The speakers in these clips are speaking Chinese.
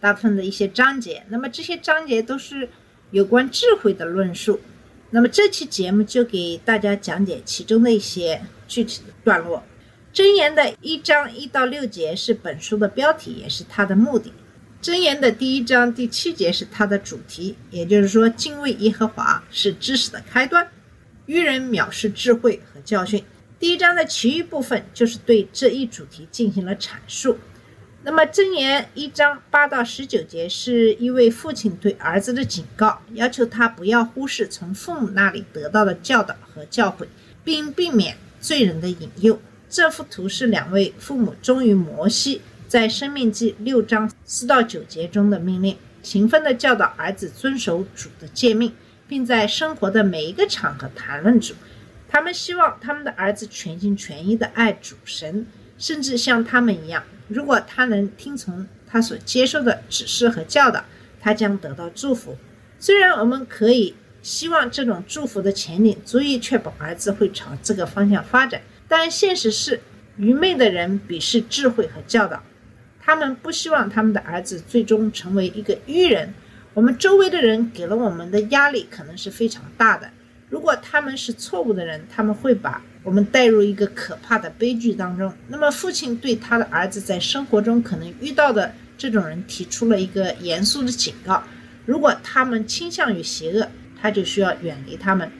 大部分的一些章节，那么这些章节都是有关智慧的论述。那么这期节目就给大家讲解其中的一些具体的段落。箴言的一章一到六节是本书的标题，也是它的目的。箴言的第一章第七节是它的主题，也就是说，敬畏耶和华是知识的开端，愚人藐视智慧和教训。第一章的其余部分就是对这一主题进行了阐述。那么箴言一章八到十九节是一位父亲对儿子的警告，要求他不要忽视从父母那里得到的教导和教诲，并避免罪人的引诱。这幅图是两位父母忠于摩西在《生命记》六章四到九节中的命令，勤奋地教导儿子遵守主的诫命，并在生活的每一个场合谈论主。他们希望他们的儿子全心全意地爱主神，甚至像他们一样。如果他能听从他所接受的指示和教导，他将得到祝福。虽然我们可以希望这种祝福的前景足以确保儿子会朝这个方向发展，但现实是，愚昧的人鄙视智慧和教导，他们不希望他们的儿子最终成为一个愚人。我们周围的人给了我们的压力可能是非常大的。如果他们是错误的人，他们会把我们带入一个可怕的悲剧当中。那么，父亲对他的儿子在生活中可能遇到的这种人提出了一个严肃的警告：如果他们倾向于邪恶，他就需要远离他们，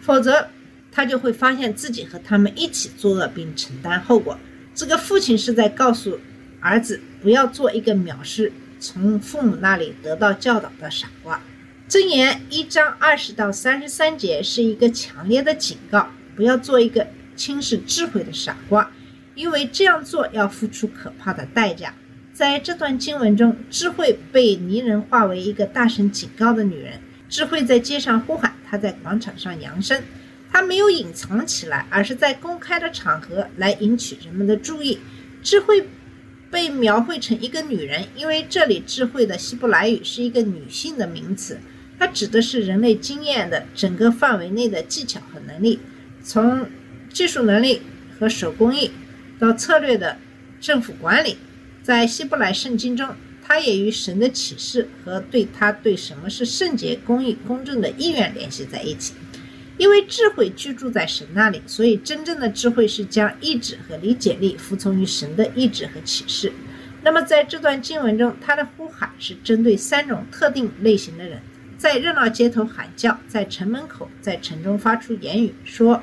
否则他就会发现自己和他们一起作恶并承担后果。这个父亲是在告诉儿子不要做一个藐视从父母那里得到教导的傻瓜。箴言一章二十到三十三节是一个强烈的警告，不要做一个轻视智慧的傻瓜，因为这样做要付出可怕的代价。在这段经文中，智慧被泥人化为一个大声警告的女人。智慧在街上呼喊，她在广场上扬声，她没有隐藏起来，而是在公开的场合来引起人们的注意。智慧被描绘成一个女人，因为这里智慧的希伯来语是一个女性的名词。它指的是人类经验的整个范围内的技巧和能力，从技术能力和手工艺到策略的政府管理。在希伯来圣经中，它也与神的启示和对他对什么是圣洁、公义、公正的意愿联系在一起。因为智慧居住在神那里，所以真正的智慧是将意志和理解力服从于神的意志和启示。那么在这段经文中，他的呼喊是针对三种特定类型的人。在热闹街头喊叫，在城门口，在城中发出言语，说：“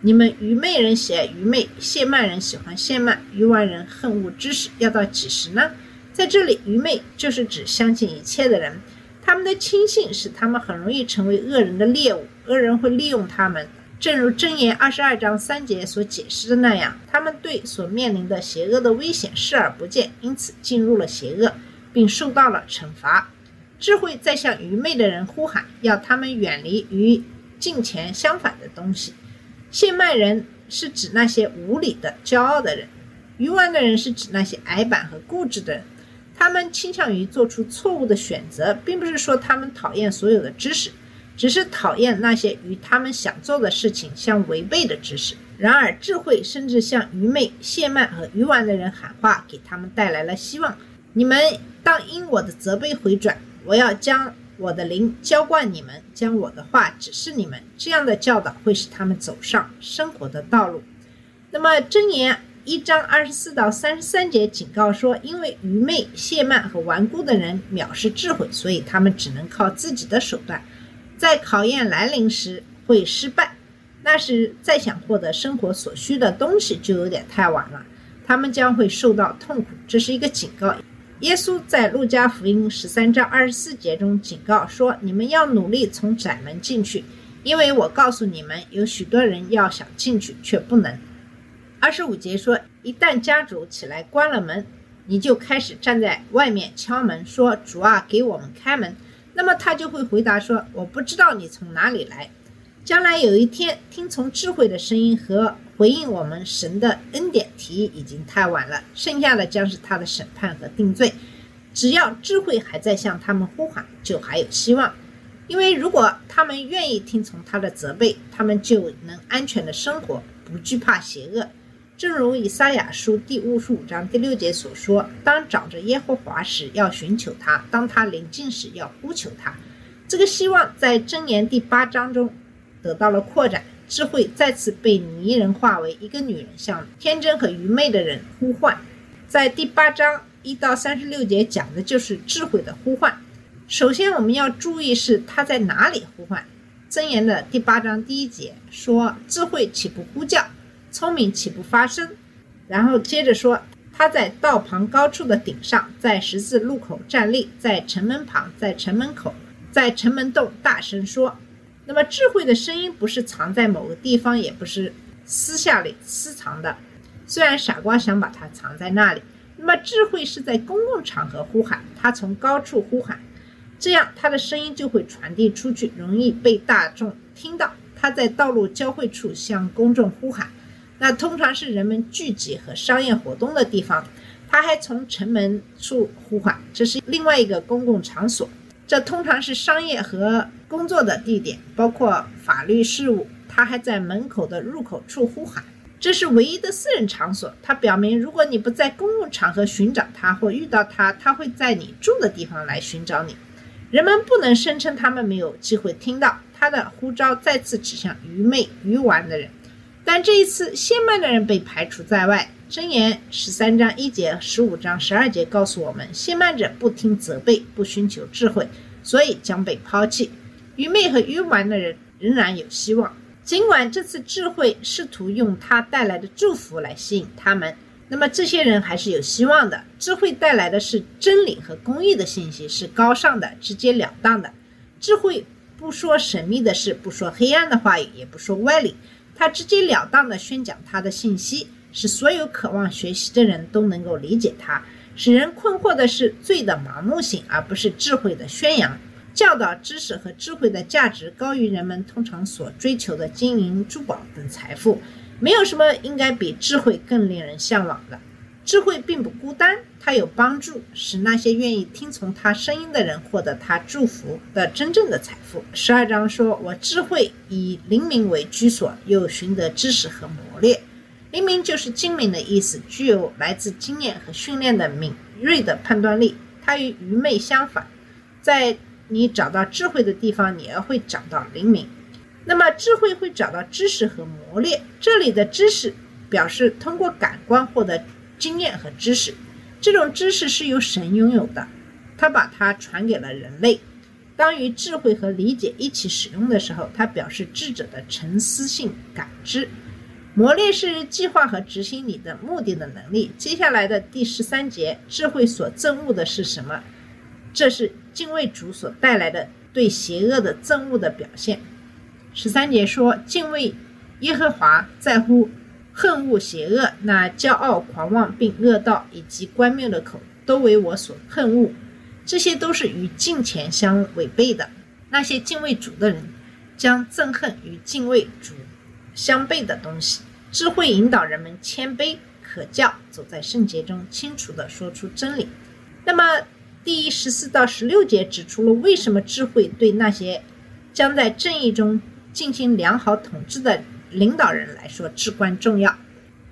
你们愚昧人喜爱愚昧，谢曼人喜欢谢曼，愚顽人恨恶知识，要到几时呢？”在这里，愚昧就是指相信一切的人，他们的轻信使他们很容易成为恶人的猎物，恶人会利用他们。正如箴言二十二章三节所解释的那样，他们对所面临的邪恶的危险视而不见，因此进入了邪恶，并受到了惩罚。智慧在向愚昧的人呼喊，要他们远离与金钱相反的东西。谢曼人是指那些无理的、骄傲的人；愚顽的人是指那些矮板和固执的人。他们倾向于做出错误的选择，并不是说他们讨厌所有的知识，只是讨厌那些与他们想做的事情相违背的知识。然而，智慧甚至向愚昧、谢曼和愚顽的人喊话，给他们带来了希望。你们当因我的责备回转。我要将我的灵浇灌你们，将我的话指示你们。这样的教导会使他们走上生活的道路。那么，箴言一章二十四到三十三节警告说，因为愚昧、懈慢和顽固的人藐视智慧，所以他们只能靠自己的手段，在考验来临时会失败。那时再想获得生活所需的东西就有点太晚了，他们将会受到痛苦。这是一个警告。耶稣在路加福音十三章二十四节中警告说：“你们要努力从窄门进去，因为我告诉你们，有许多人要想进去却不能。”二十五节说：“一旦家主起来关了门，你就开始站在外面敲门，说：“主啊，给我们开门。”那么他就会回答说：“我不知道你从哪里来。”将来有一天，听从智慧的声音和回应我们神的恩典提议已经太晚了，剩下的将是他的审判和定罪。只要智慧还在向他们呼喊，就还有希望。因为如果他们愿意听从他的责备，他们就能安全的生活，不惧怕邪恶。正如以赛亚书第五十五章第六节所说：“当找着耶和华时，要寻求他；当他临近时，要呼求他。”这个希望在箴言第八章中。得到了扩展，智慧再次被拟人化为一个女人，向天真和愚昧的人呼唤。在第八章一到三十六节讲的就是智慧的呼唤。首先我们要注意是他在哪里呼唤。箴言的第八章第一节说：“智慧岂不呼叫？聪明岂不发声？”然后接着说：“他在道旁高处的顶上，在十字路口站立，在城门旁，在城门口，在城门洞大声说。”那么智慧的声音不是藏在某个地方，也不是私下里私藏的。虽然傻瓜想把它藏在那里，那么智慧是在公共场合呼喊，他从高处呼喊，这样他的声音就会传递出去，容易被大众听到。他在道路交汇处向公众呼喊，那通常是人们聚集和商业活动的地方。他还从城门处呼喊，这是另外一个公共场所。这通常是商业和工作的地点，包括法律事务。他还在门口的入口处呼喊，这是唯一的私人场所。他表明，如果你不在公共场合寻找他或遇到他，他会在你住的地方来寻找你。人们不能声称他们没有机会听到他的呼召，再次指向愚昧愚顽的人。但这一次，先慢的人被排除在外。箴言十三章一节、十五章十二节告诉我们：先慢者不听责备，不寻求智慧，所以将被抛弃。愚昧和愚顽的人仍然有希望。尽管这次智慧试图用它带来的祝福来吸引他们，那么这些人还是有希望的。智慧带来的是真理和公义的信息，是高尚的、直截了当的。智慧不说神秘的事，不说黑暗的话语，也不说歪理，他直截了当地宣讲他的信息。使所有渴望学习的人都能够理解它。使人困惑的是罪的盲目性，而不是智慧的宣扬。教导、知识和智慧的价值高于人们通常所追求的金银珠宝等财富。没有什么应该比智慧更令人向往的。智慧并不孤单，它有帮助，使那些愿意听从他声音的人获得他祝福的真正的财富。十二章说：“我智慧以灵明为居所，又寻得知识和磨练。”灵敏就是精明的意思，具有来自经验和训练的敏锐的判断力。它与愚昧相反，在你找到智慧的地方，你也会找到灵敏。那么智慧会找到知识和磨练。这里的知识表示通过感官获得经验和知识，这种知识是由神拥有的，他把它传给了人类。当与智慧和理解一起使用的时候，它表示智者的沉思性感知。磨练是计划和执行你的目的的能力。接下来的第十三节，智慧所憎恶的是什么？这是敬畏主所带来的对邪恶的憎恶的表现。十三节说，敬畏耶和华在乎恨恶邪恶，那骄傲狂妄并恶道以及关谬的口都为我所恨恶。这些都是与敬虔相违背的。那些敬畏主的人将憎恨与敬畏主相悖的东西。智慧引导人们谦卑可教，走在圣洁中，清楚地说出真理。那么，第十四到十六节指出了为什么智慧对那些将在正义中进行良好统治的领导人来说至关重要。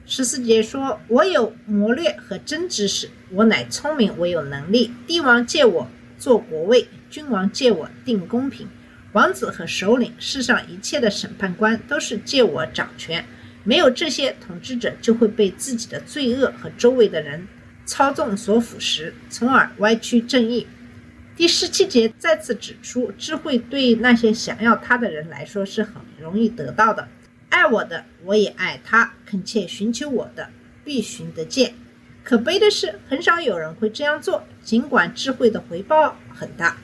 十四节说：“我有谋略和真知识，我乃聪明，我有能力。帝王借我做国位，君王借我定公平，王子和首领，世上一切的审判官都是借我掌权。”没有这些统治者，就会被自己的罪恶和周围的人操纵所腐蚀，从而歪曲正义。第十七节再次指出，智慧对那些想要他的人来说是很容易得到的。爱我的，我也爱他；恳切寻求我的，必寻得见。可悲的是，很少有人会这样做，尽管智慧的回报很大。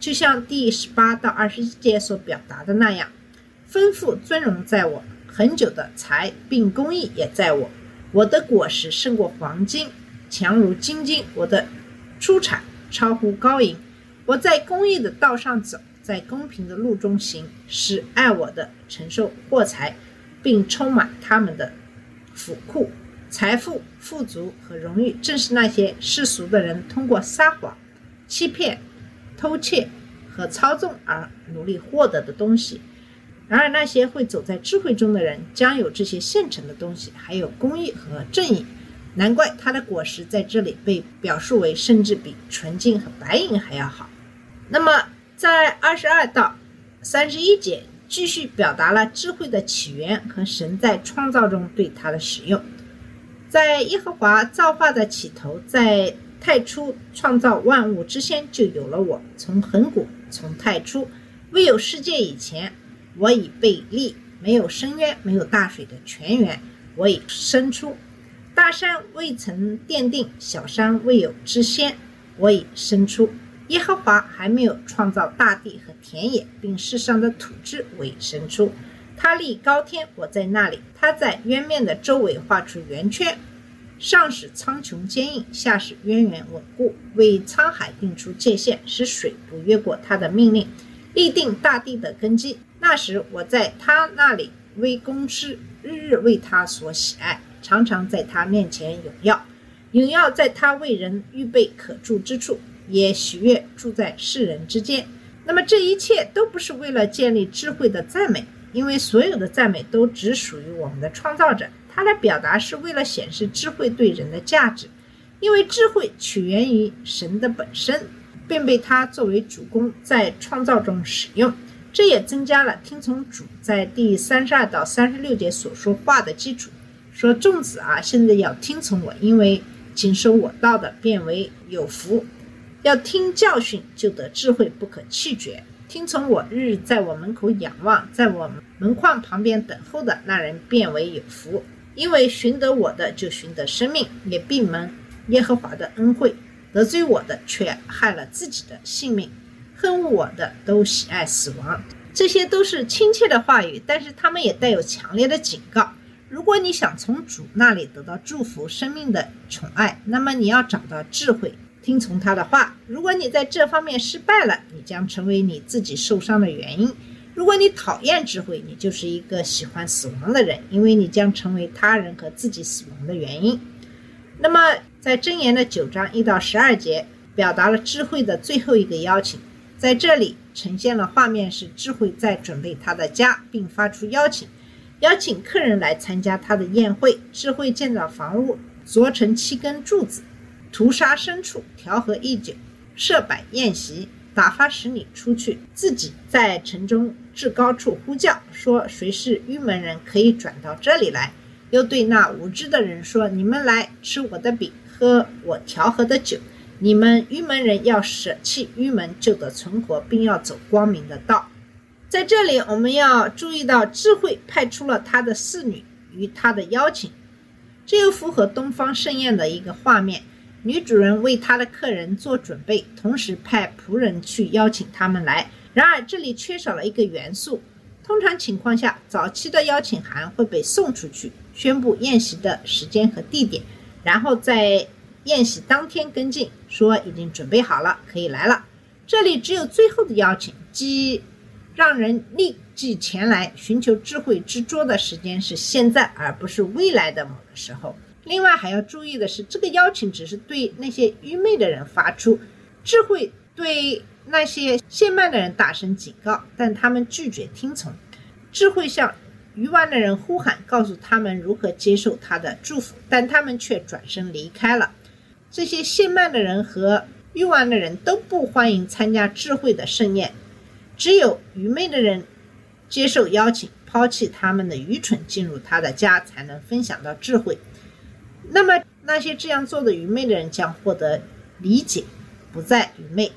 就像第十八到二十一节所表达的那样，丰富尊荣在我。很久的财并公益也在我，我的果实胜过黄金，强如金金，我的出产超乎高银。我在公益的道上走，在公平的路中行，使爱我的承受货财，并充满他们的府库。财富、富足和荣誉，正是那些世俗的人通过撒谎、欺骗、偷窃和操纵而努力获得的东西。然而，那些会走在智慧中的人，将有这些现成的东西，还有公义和正义。难怪他的果实在这里被表述为，甚至比纯净和白银还要好。那么，在二十二到三十一节，继续表达了智慧的起源和神在创造中对它的使用。在耶和华造化的起头，在太初创造万物之先，就有了我。从恒古，从太初，未有世界以前，我已被立；没有深渊，没有大水的泉源，我已生出。大山未曾奠定，小山未有之先，我已生出。耶和华还没有创造大地和田野，并世上的土质，为生出。他立高天，我在那里；他在渊面的周围画出圆圈，上使苍穹坚硬，下使渊源稳固，为沧海定出界限，使水不越过他的命令，立定大地的根基。那时我在他那里为公师，日日为他所喜爱，常常在他面前永耀，永耀在他为人预备可住之处，也喜悦住在世人之间。那么这一切都不是为了建立智慧的赞美。因为所有的赞美都只属于我们的创造者，他的表达是为了显示智慧对人的价值。因为智慧起源于神的本身，并被他作为主公在创造中使用，这也增加了听从主在第三十二到三十六节所说话的基础。说众子啊，现在要听从我，因为谨守我道的，变为有福；要听教训，就得智慧，不可弃绝。听从我，日日在我门口仰望，在我门框旁边等候的那人，变为有福。因为寻得我的，就寻得生命，也闭门耶和华的恩惠；得罪我的，却害了自己的性命。恨我的，都喜爱死亡。这些都是亲切的话语，但是他们也带有强烈的警告。如果你想从主那里得到祝福、生命的宠爱，那么你要找到智慧。听从他的话。如果你在这方面失败了，你将成为你自己受伤的原因。如果你讨厌智慧，你就是一个喜欢死亡的人，因为你将成为他人和自己死亡的原因。那么，在箴言的九章一到十二节，表达了智慧的最后一个邀请。在这里呈现了画面是智慧在准备他的家，并发出邀请，邀请客人来参加他的宴会。智慧建造房屋，凿成七根柱子。屠杀牲畜，调和一酒，设摆宴席，打发使女出去，自己在城中至高处呼叫，说：“谁是愚门人，可以转到这里来。”又对那无知的人说：“你们来吃我的饼，喝我调和的酒。你们愚门人要舍弃愚门，就得存活，并要走光明的道。”在这里，我们要注意到，智慧派出了他的侍女与他的邀请，这又符合东方盛宴的一个画面。女主人为她的客人做准备，同时派仆人去邀请他们来。然而，这里缺少了一个元素。通常情况下，早期的邀请函会被送出去，宣布宴席的时间和地点，然后在宴席当天跟进，说已经准备好了，可以来了。这里只有最后的邀请，即让人立即前来寻求智慧之桌的时间是现在，而不是未来的某个时候。另外还要注意的是，这个邀请只是对那些愚昧的人发出，智慧对那些懈慢的人大声警告，但他们拒绝听从。智慧向愚顽的人呼喊，告诉他们如何接受他的祝福，但他们却转身离开了。这些信慢的人和欲望的人都不欢迎参加智慧的盛宴，只有愚昧的人接受邀请，抛弃他们的愚蠢，进入他的家，才能分享到智慧。那么，那些这样做的愚昧的人将获得理解，不再愚昧。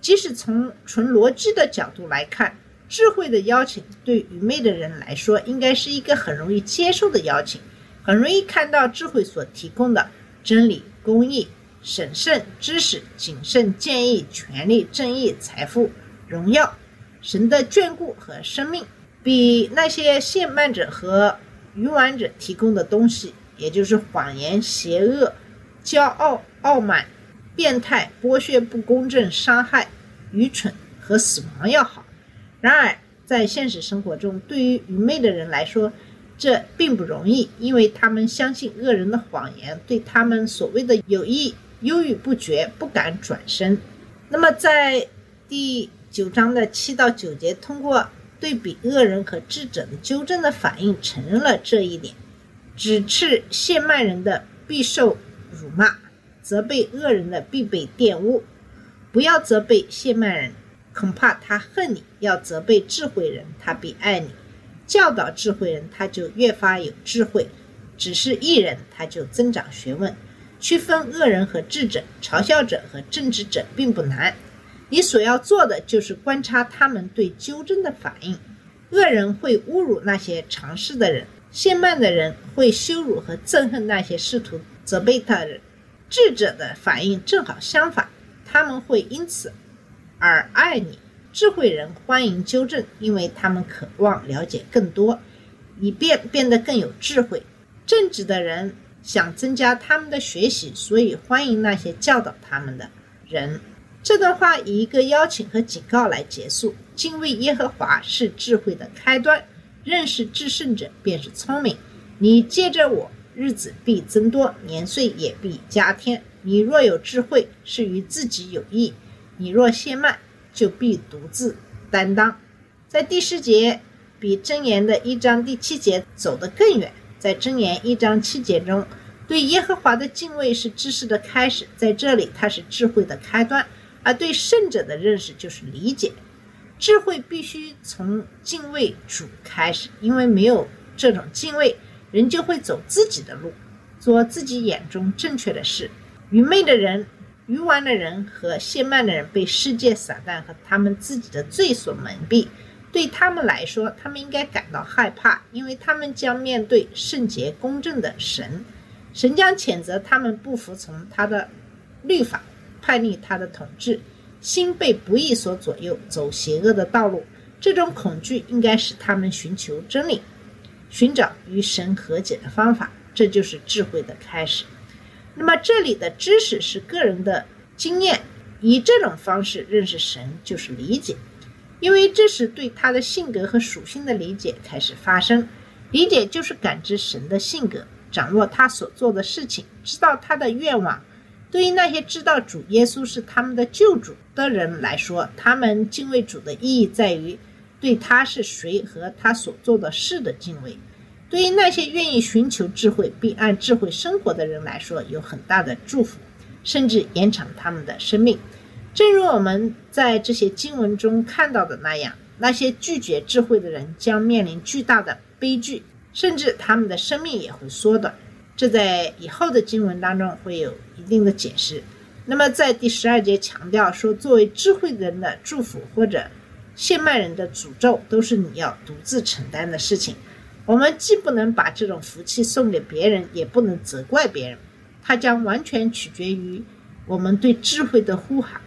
即使从纯逻辑的角度来看，智慧的邀请对愚昧的人来说，应该是一个很容易接受的邀请，很容易看到智慧所提供的真理、公义、审慎、知识、谨慎、建议、权利、正义、财富、荣耀、神的眷顾和生命，比那些懈慢者和愚顽者提供的东西。也就是谎言、邪恶、骄傲、傲慢、变态、剥削、不公正、伤害、愚蠢和死亡要好。然而，在现实生活中，对于愚昧的人来说，这并不容易，因为他们相信恶人的谎言，对他们所谓的友谊犹豫不决，不敢转身。那么，在第九章的七到九节，通过对比恶人和智者的纠正的反应，承认了这一点。指斥谢曼人的必受辱骂，责备恶人的必被玷污。不要责备谢曼人，恐怕他恨你；要责备智慧人，他必爱你。教导智慧人，他就越发有智慧；只是艺人，他就增长学问。区分恶人和智者、嘲笑者和正直者并不难。你所要做的就是观察他们对纠正的反应。恶人会侮辱那些尝试的人，谢曼的人会羞辱和憎恨那些试图责备他人。智者的反应正好相反，他们会因此而爱你。智慧人欢迎纠正，因为他们渴望了解更多，以便变得更有智慧。正直的人想增加他们的学习，所以欢迎那些教导他们的人。这段话以一个邀请和警告来结束：敬畏耶和华是智慧的开端，认识至圣者便是聪明。你借着我，日子必增多，年岁也必加添。你若有智慧，是与自己有益；你若懈慢，就必独自担当。在第十节比箴言的一章第七节走得更远。在箴言一章七节中，对耶和华的敬畏是知识的开始，在这里它是智慧的开端。而对圣者的认识就是理解，智慧必须从敬畏主开始，因为没有这种敬畏，人就会走自己的路，做自己眼中正确的事。愚昧的人、愚顽的人和懈慢的人被世界撒旦和他们自己的罪所蒙蔽，对他们来说，他们应该感到害怕，因为他们将面对圣洁公正的神，神将谴责他们不服从他的律法。叛逆他的统治，心被不义所左右，走邪恶的道路。这种恐惧应该使他们寻求真理，寻找与神和解的方法。这就是智慧的开始。那么，这里的知识是个人的经验，以这种方式认识神就是理解，因为这是对他的性格和属性的理解开始发生。理解就是感知神的性格，掌握他所做的事情，知道他的愿望。对于那些知道主耶稣是他们的救主的人来说，他们敬畏主的意义在于对他是谁和他所做的事的敬畏。对于那些愿意寻求智慧并按智慧生活的人来说，有很大的祝福，甚至延长他们的生命。正如我们在这些经文中看到的那样，那些拒绝智慧的人将面临巨大的悲剧，甚至他们的生命也会缩短。这在以后的经文当中会有一定的解释。那么在第十二节强调说，作为智慧人的祝福或者现曼人的诅咒，都是你要独自承担的事情。我们既不能把这种福气送给别人，也不能责怪别人，它将完全取决于我们对智慧的呼喊、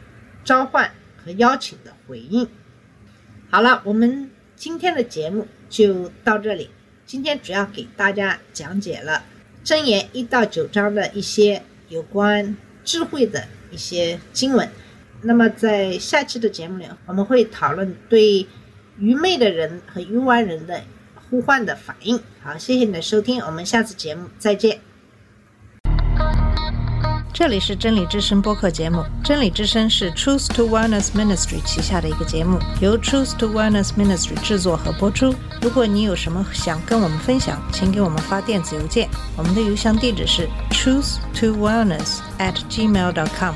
召唤和邀请的回应。好了，我们今天的节目就到这里。今天主要给大家讲解了。箴言一到九章的一些有关智慧的一些经文，那么在下期的节目里，我们会讨论对愚昧的人和愚顽人的呼唤的反应。好，谢谢你的收听，我们下次节目再见。这里是真理之声播客节目，真理之声是 Truth to Wellness Ministry 旗下的一个节目，由 Truth to Wellness Ministry 制作和播出。如果你有什么想跟我们分享，请给我们发电子邮件，我们的邮箱地址是 truth to wellness at gmail dot com。